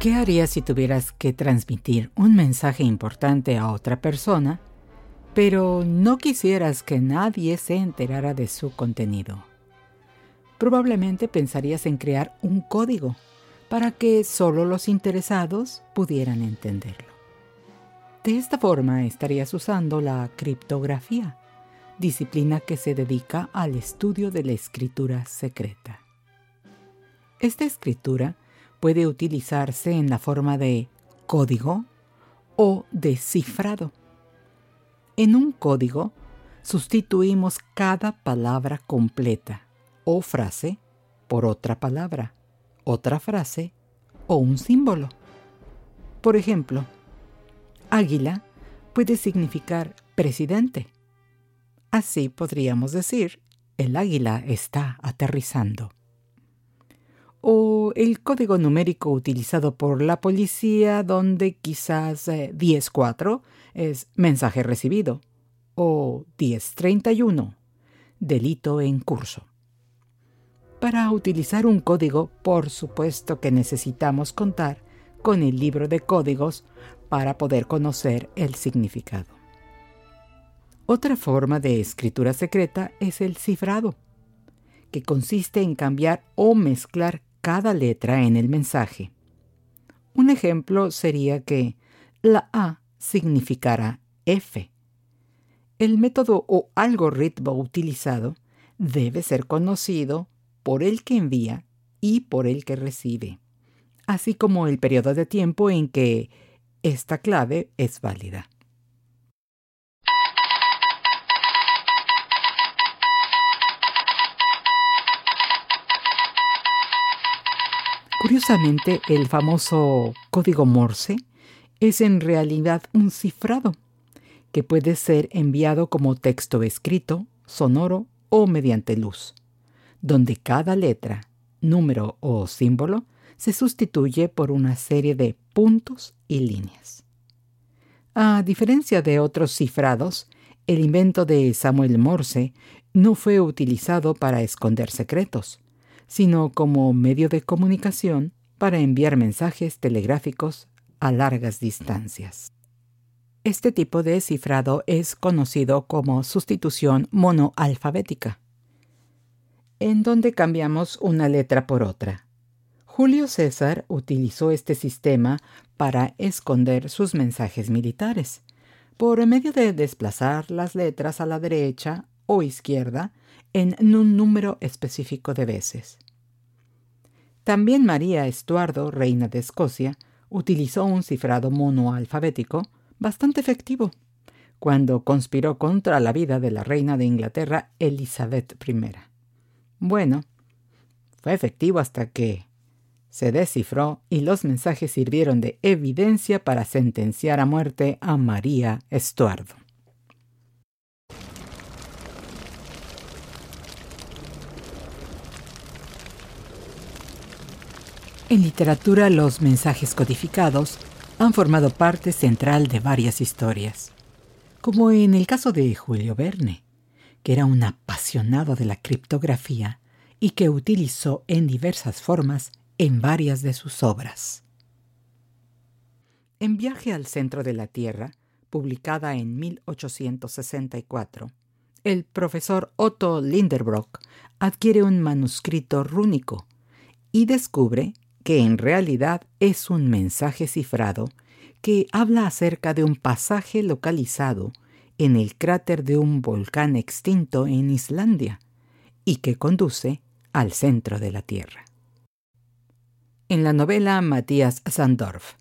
¿Qué harías si tuvieras que transmitir un mensaje importante a otra persona, pero no quisieras que nadie se enterara de su contenido? Probablemente pensarías en crear un código para que solo los interesados pudieran entenderlo. De esta forma estarías usando la criptografía, disciplina que se dedica al estudio de la escritura secreta. Esta escritura puede utilizarse en la forma de código o de cifrado. En un código sustituimos cada palabra completa o frase por otra palabra, otra frase o un símbolo. Por ejemplo, águila puede significar presidente. Así podríamos decir, el águila está aterrizando o el código numérico utilizado por la policía donde quizás 10.4 eh, es mensaje recibido o 10.31 delito en curso. Para utilizar un código, por supuesto que necesitamos contar con el libro de códigos para poder conocer el significado. Otra forma de escritura secreta es el cifrado, que consiste en cambiar o mezclar cada letra en el mensaje. Un ejemplo sería que la A significará F. El método o algoritmo utilizado debe ser conocido por el que envía y por el que recibe, así como el periodo de tiempo en que esta clave es válida. Curiosamente, el famoso código Morse es en realidad un cifrado que puede ser enviado como texto escrito, sonoro o mediante luz, donde cada letra, número o símbolo se sustituye por una serie de puntos y líneas. A diferencia de otros cifrados, el invento de Samuel Morse no fue utilizado para esconder secretos, sino como medio de comunicación para enviar mensajes telegráficos a largas distancias. Este tipo de cifrado es conocido como sustitución monoalfabética, en donde cambiamos una letra por otra. Julio César utilizó este sistema para esconder sus mensajes militares, por medio de desplazar las letras a la derecha o izquierda en un número específico de veces. También María Estuardo, reina de Escocia, utilizó un cifrado monoalfabético bastante efectivo cuando conspiró contra la vida de la reina de Inglaterra Elizabeth I. Bueno, fue efectivo hasta que se descifró y los mensajes sirvieron de evidencia para sentenciar a muerte a María Estuardo. En literatura los mensajes codificados han formado parte central de varias historias, como en el caso de Julio Verne, que era un apasionado de la criptografía y que utilizó en diversas formas en varias de sus obras. En Viaje al Centro de la Tierra, publicada en 1864, el profesor Otto Linderbrock adquiere un manuscrito rúnico y descubre que en realidad es un mensaje cifrado que habla acerca de un pasaje localizado en el cráter de un volcán extinto en Islandia y que conduce al centro de la Tierra. En la novela Matías Sandorf,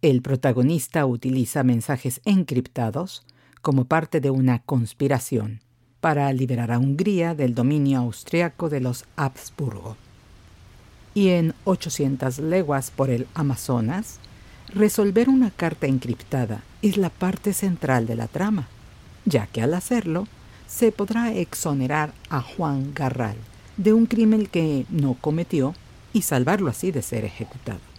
el protagonista utiliza mensajes encriptados como parte de una conspiración para liberar a Hungría del dominio austriaco de los Habsburgo. Y en 800 leguas por el Amazonas, resolver una carta encriptada es la parte central de la trama, ya que al hacerlo se podrá exonerar a Juan Garral de un crimen que no cometió y salvarlo así de ser ejecutado.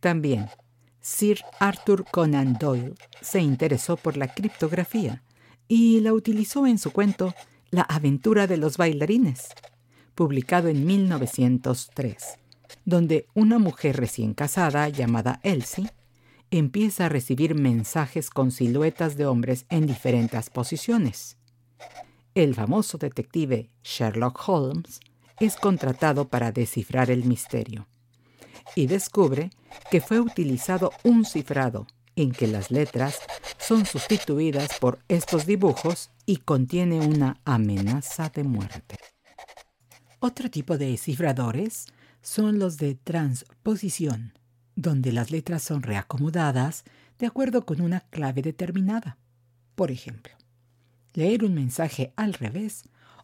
También, Sir Arthur Conan Doyle se interesó por la criptografía y la utilizó en su cuento La aventura de los bailarines, publicado en 1903, donde una mujer recién casada llamada Elsie empieza a recibir mensajes con siluetas de hombres en diferentes posiciones. El famoso detective Sherlock Holmes es contratado para descifrar el misterio y descubre que fue utilizado un cifrado en que las letras son sustituidas por estos dibujos y contiene una amenaza de muerte. Otro tipo de cifradores son los de transposición, donde las letras son reacomodadas de acuerdo con una clave determinada. Por ejemplo, leer un mensaje al revés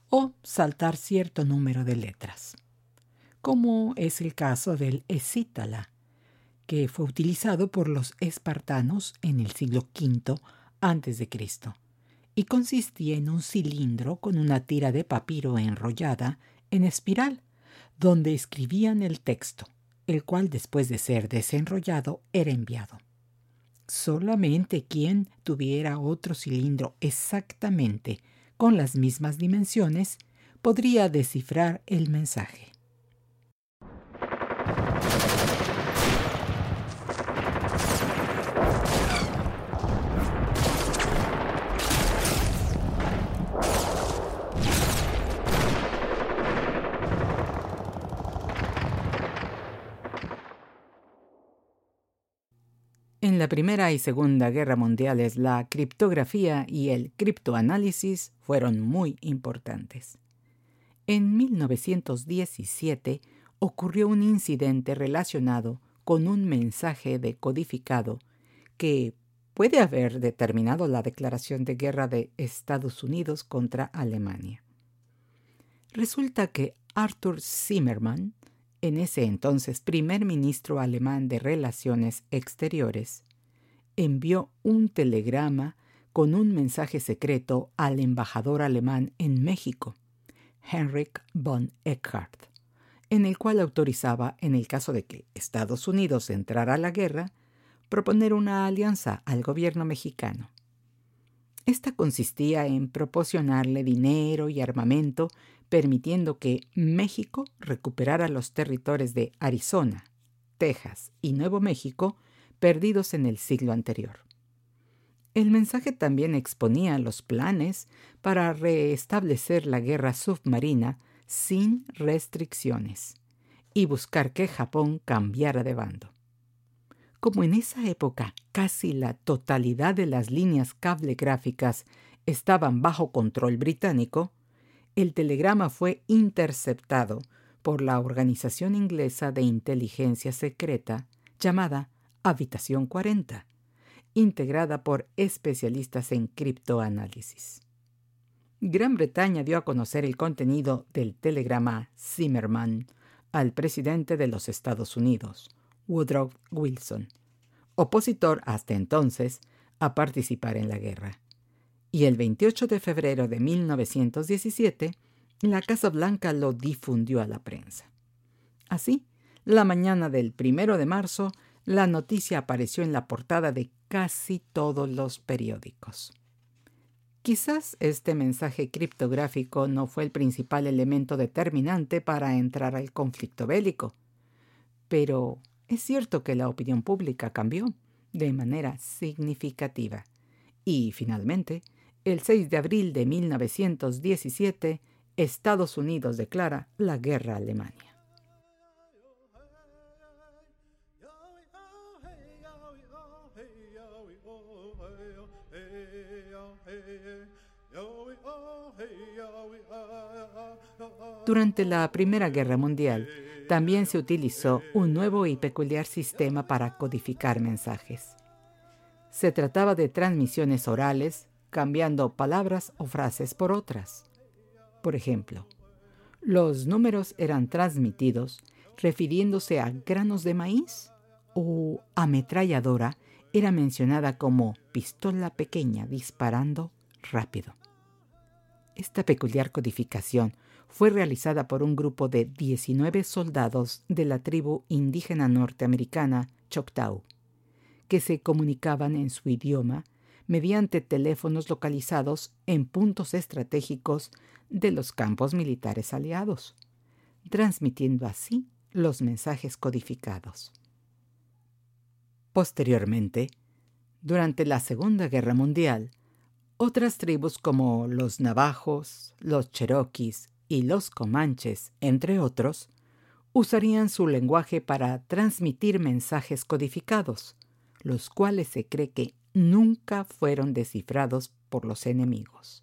o saltar cierto número de letras como es el caso del escítala, que fue utilizado por los espartanos en el siglo V a.C. y consistía en un cilindro con una tira de papiro enrollada en espiral, donde escribían el texto, el cual después de ser desenrollado era enviado. Solamente quien tuviera otro cilindro exactamente con las mismas dimensiones podría descifrar el mensaje. En la Primera y Segunda Guerra Mundiales la criptografía y el criptoanálisis fueron muy importantes. En 1917 ocurrió un incidente relacionado con un mensaje decodificado que puede haber determinado la declaración de guerra de Estados Unidos contra Alemania. Resulta que Arthur Zimmermann, en ese entonces primer ministro alemán de Relaciones Exteriores, envió un telegrama con un mensaje secreto al embajador alemán en México, Heinrich von Eckhart, en el cual autorizaba, en el caso de que Estados Unidos entrara a la guerra, proponer una alianza al gobierno mexicano. Esta consistía en proporcionarle dinero y armamento, permitiendo que México recuperara los territorios de Arizona, Texas y Nuevo México perdidos en el siglo anterior. El mensaje también exponía los planes para restablecer la guerra submarina sin restricciones y buscar que Japón cambiara de bando. Como en esa época casi la totalidad de las líneas cablegráficas estaban bajo control británico, el telegrama fue interceptado por la organización inglesa de inteligencia secreta llamada Habitación 40, integrada por especialistas en criptoanálisis. Gran Bretaña dio a conocer el contenido del telegrama Zimmerman al presidente de los Estados Unidos, Woodrow Wilson, opositor hasta entonces a participar en la guerra. Y el 28 de febrero de 1917, la Casa Blanca lo difundió a la prensa. Así, la mañana del primero de marzo, la noticia apareció en la portada de casi todos los periódicos. Quizás este mensaje criptográfico no fue el principal elemento determinante para entrar al conflicto bélico, pero es cierto que la opinión pública cambió de manera significativa y finalmente, el 6 de abril de 1917, Estados Unidos declara la guerra a Alemania. Durante la Primera Guerra Mundial, también se utilizó un nuevo y peculiar sistema para codificar mensajes. Se trataba de transmisiones orales, cambiando palabras o frases por otras. Por ejemplo, los números eran transmitidos refiriéndose a granos de maíz o ametralladora era mencionada como pistola pequeña disparando rápido. Esta peculiar codificación fue realizada por un grupo de 19 soldados de la tribu indígena norteamericana Choctaw, que se comunicaban en su idioma mediante teléfonos localizados en puntos estratégicos de los campos militares aliados, transmitiendo así los mensajes codificados. Posteriormente, durante la Segunda Guerra Mundial, otras tribus como los navajos, los cherokees y los comanches, entre otros, usarían su lenguaje para transmitir mensajes codificados, los cuales se cree que nunca fueron descifrados por los enemigos.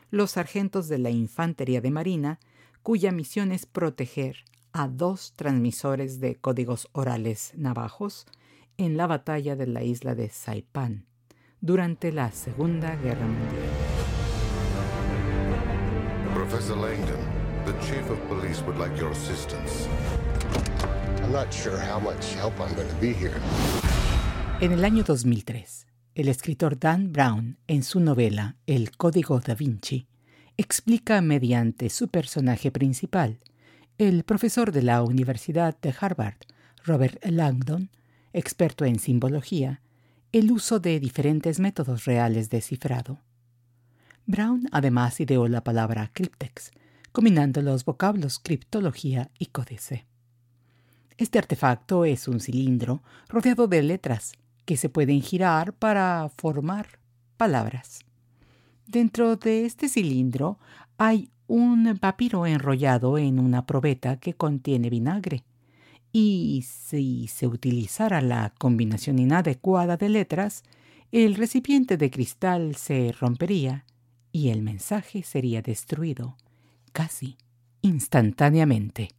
los sargentos de la Infantería de Marina, cuya misión es proteger a dos transmisores de códigos orales navajos en la batalla de la isla de Saipan durante la Segunda Guerra Mundial. Professor Langdon, the chief of police would like your assistance. I'm not sure how much help I'm going to be here. En el año 2003, el escritor Dan Brown, en su novela El Código da Vinci, explica mediante su personaje principal, el profesor de la Universidad de Harvard, Robert Langdon, experto en simbología, el uso de diferentes métodos reales de cifrado. Brown además ideó la palabra cryptex, combinando los vocablos criptología y códice. Este artefacto es un cilindro rodeado de letras que se pueden girar para formar palabras. Dentro de este cilindro hay un papiro enrollado en una probeta que contiene vinagre. Y si se utilizara la combinación inadecuada de letras, el recipiente de cristal se rompería y el mensaje sería destruido casi instantáneamente.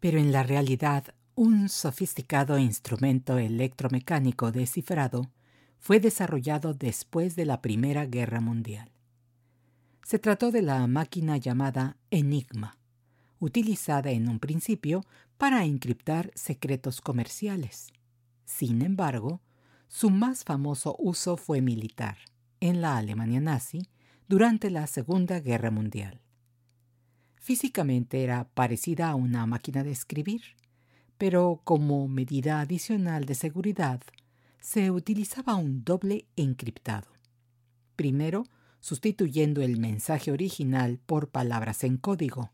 Pero en la realidad, un sofisticado instrumento electromecánico descifrado fue desarrollado después de la Primera Guerra Mundial. Se trató de la máquina llamada Enigma, utilizada en un principio para encriptar secretos comerciales. Sin embargo, su más famoso uso fue militar, en la Alemania nazi, durante la Segunda Guerra Mundial. Físicamente era parecida a una máquina de escribir, pero como medida adicional de seguridad, se utilizaba un doble encriptado. Primero, sustituyendo el mensaje original por palabras en código,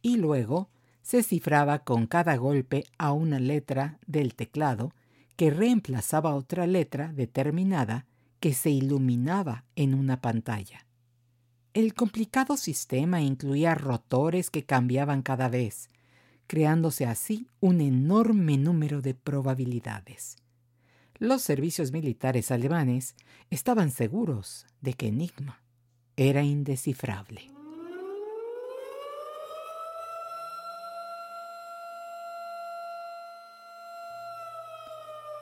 y luego se cifraba con cada golpe a una letra del teclado que reemplazaba otra letra determinada que se iluminaba en una pantalla. El complicado sistema incluía rotores que cambiaban cada vez, creándose así un enorme número de probabilidades. Los servicios militares alemanes estaban seguros de que Enigma era indescifrable.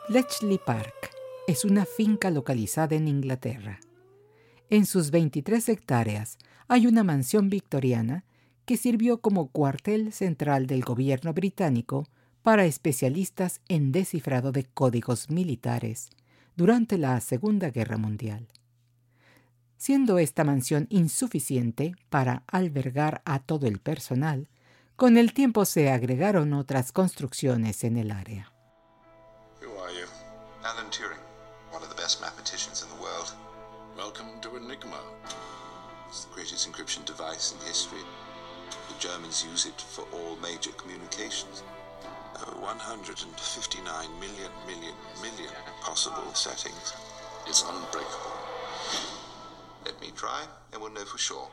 Bletchley Park es una finca localizada en Inglaterra. En sus 23 hectáreas hay una mansión victoriana que sirvió como cuartel central del gobierno británico para especialistas en descifrado de códigos militares durante la Segunda Guerra Mundial. Siendo esta mansión insuficiente para albergar a todo el personal, con el tiempo se agregaron otras construcciones en el área. Alan Turing, one of the best mathematicians in the world. Welcome to Enigma. It's the greatest encryption device in history. The Germans use it for all major communications. Uh, 159 million, million, million possible settings. It's unbreakable. Let me try, and we'll know for sure.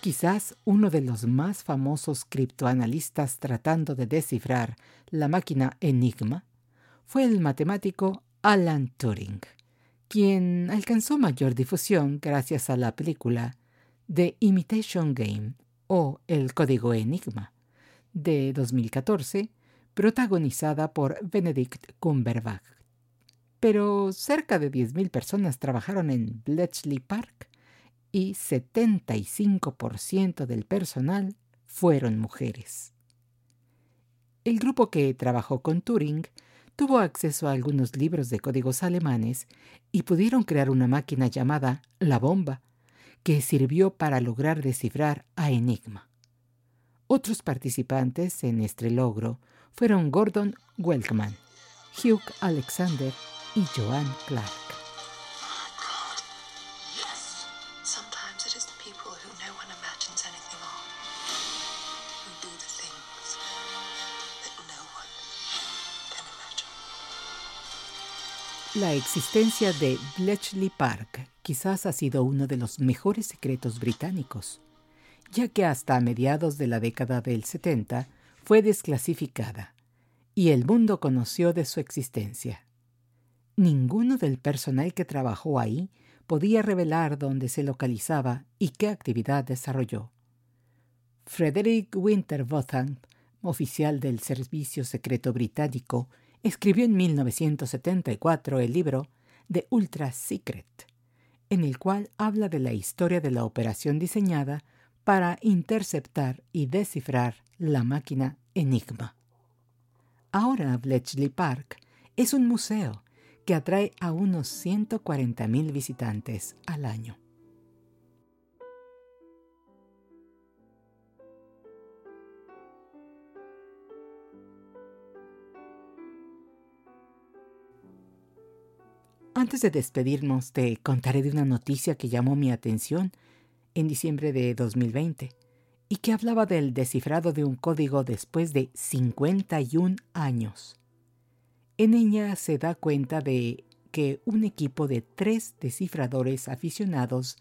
Quizás uno de los más famosos criptoanalistas tratando de descifrar la máquina Enigma fue el matemático Alan Turing, quien alcanzó mayor difusión gracias a la película The Imitation Game o El Código Enigma de 2014, protagonizada por Benedict Cumberbatch. Pero cerca de 10.000 personas trabajaron en Bletchley Park y 75% del personal fueron mujeres. El grupo que trabajó con Turing tuvo acceso a algunos libros de códigos alemanes y pudieron crear una máquina llamada La Bomba, que sirvió para lograr descifrar a Enigma. Otros participantes en este logro fueron Gordon Welkman, Hugh Alexander y Joan Clark. La existencia de Bletchley Park quizás ha sido uno de los mejores secretos británicos, ya que hasta mediados de la década del 70 fue desclasificada y el mundo conoció de su existencia. Ninguno del personal que trabajó ahí podía revelar dónde se localizaba y qué actividad desarrolló. Frederick Winterbotham, oficial del Servicio Secreto Británico, escribió en 1974 el libro The Ultra Secret, en el cual habla de la historia de la operación diseñada para interceptar y descifrar la máquina Enigma. Ahora Bletchley Park es un museo que atrae a unos 140.000 visitantes al año. Antes de despedirnos, te contaré de una noticia que llamó mi atención en diciembre de 2020 y que hablaba del descifrado de un código después de 51 años. En ella se da cuenta de que un equipo de tres descifradores aficionados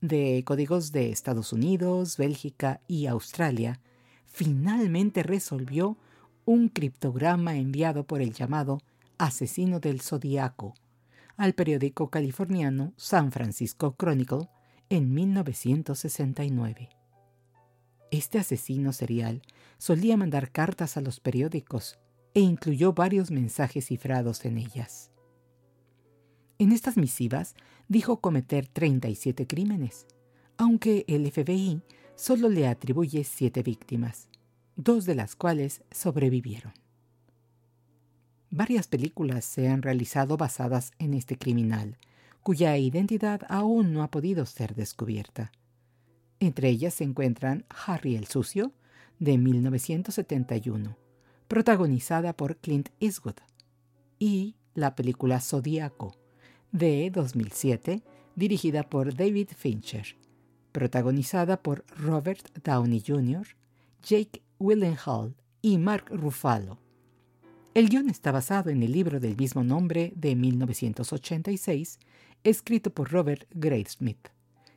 de códigos de Estados Unidos, Bélgica y Australia finalmente resolvió un criptograma enviado por el llamado asesino del zodiaco al periódico californiano San Francisco Chronicle en 1969. Este asesino serial solía mandar cartas a los periódicos e incluyó varios mensajes cifrados en ellas. En estas misivas dijo cometer 37 crímenes, aunque el FBI solo le atribuye siete víctimas, dos de las cuales sobrevivieron. Varias películas se han realizado basadas en este criminal, cuya identidad aún no ha podido ser descubierta. Entre ellas se encuentran Harry el Sucio, de 1971, protagonizada por Clint Eastwood, y la película Zodíaco, de 2007, dirigida por David Fincher, protagonizada por Robert Downey Jr., Jake Gyllenhaal y Mark Ruffalo. El guion está basado en el libro del mismo nombre de 1986, escrito por Robert Graysmith,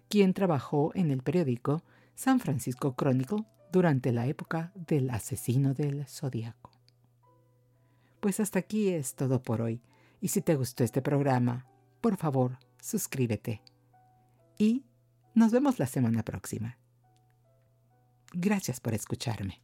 quien trabajó en el periódico San Francisco Chronicle durante la época del asesino del zodiaco. Pues hasta aquí es todo por hoy, y si te gustó este programa, por favor, suscríbete. Y nos vemos la semana próxima. Gracias por escucharme.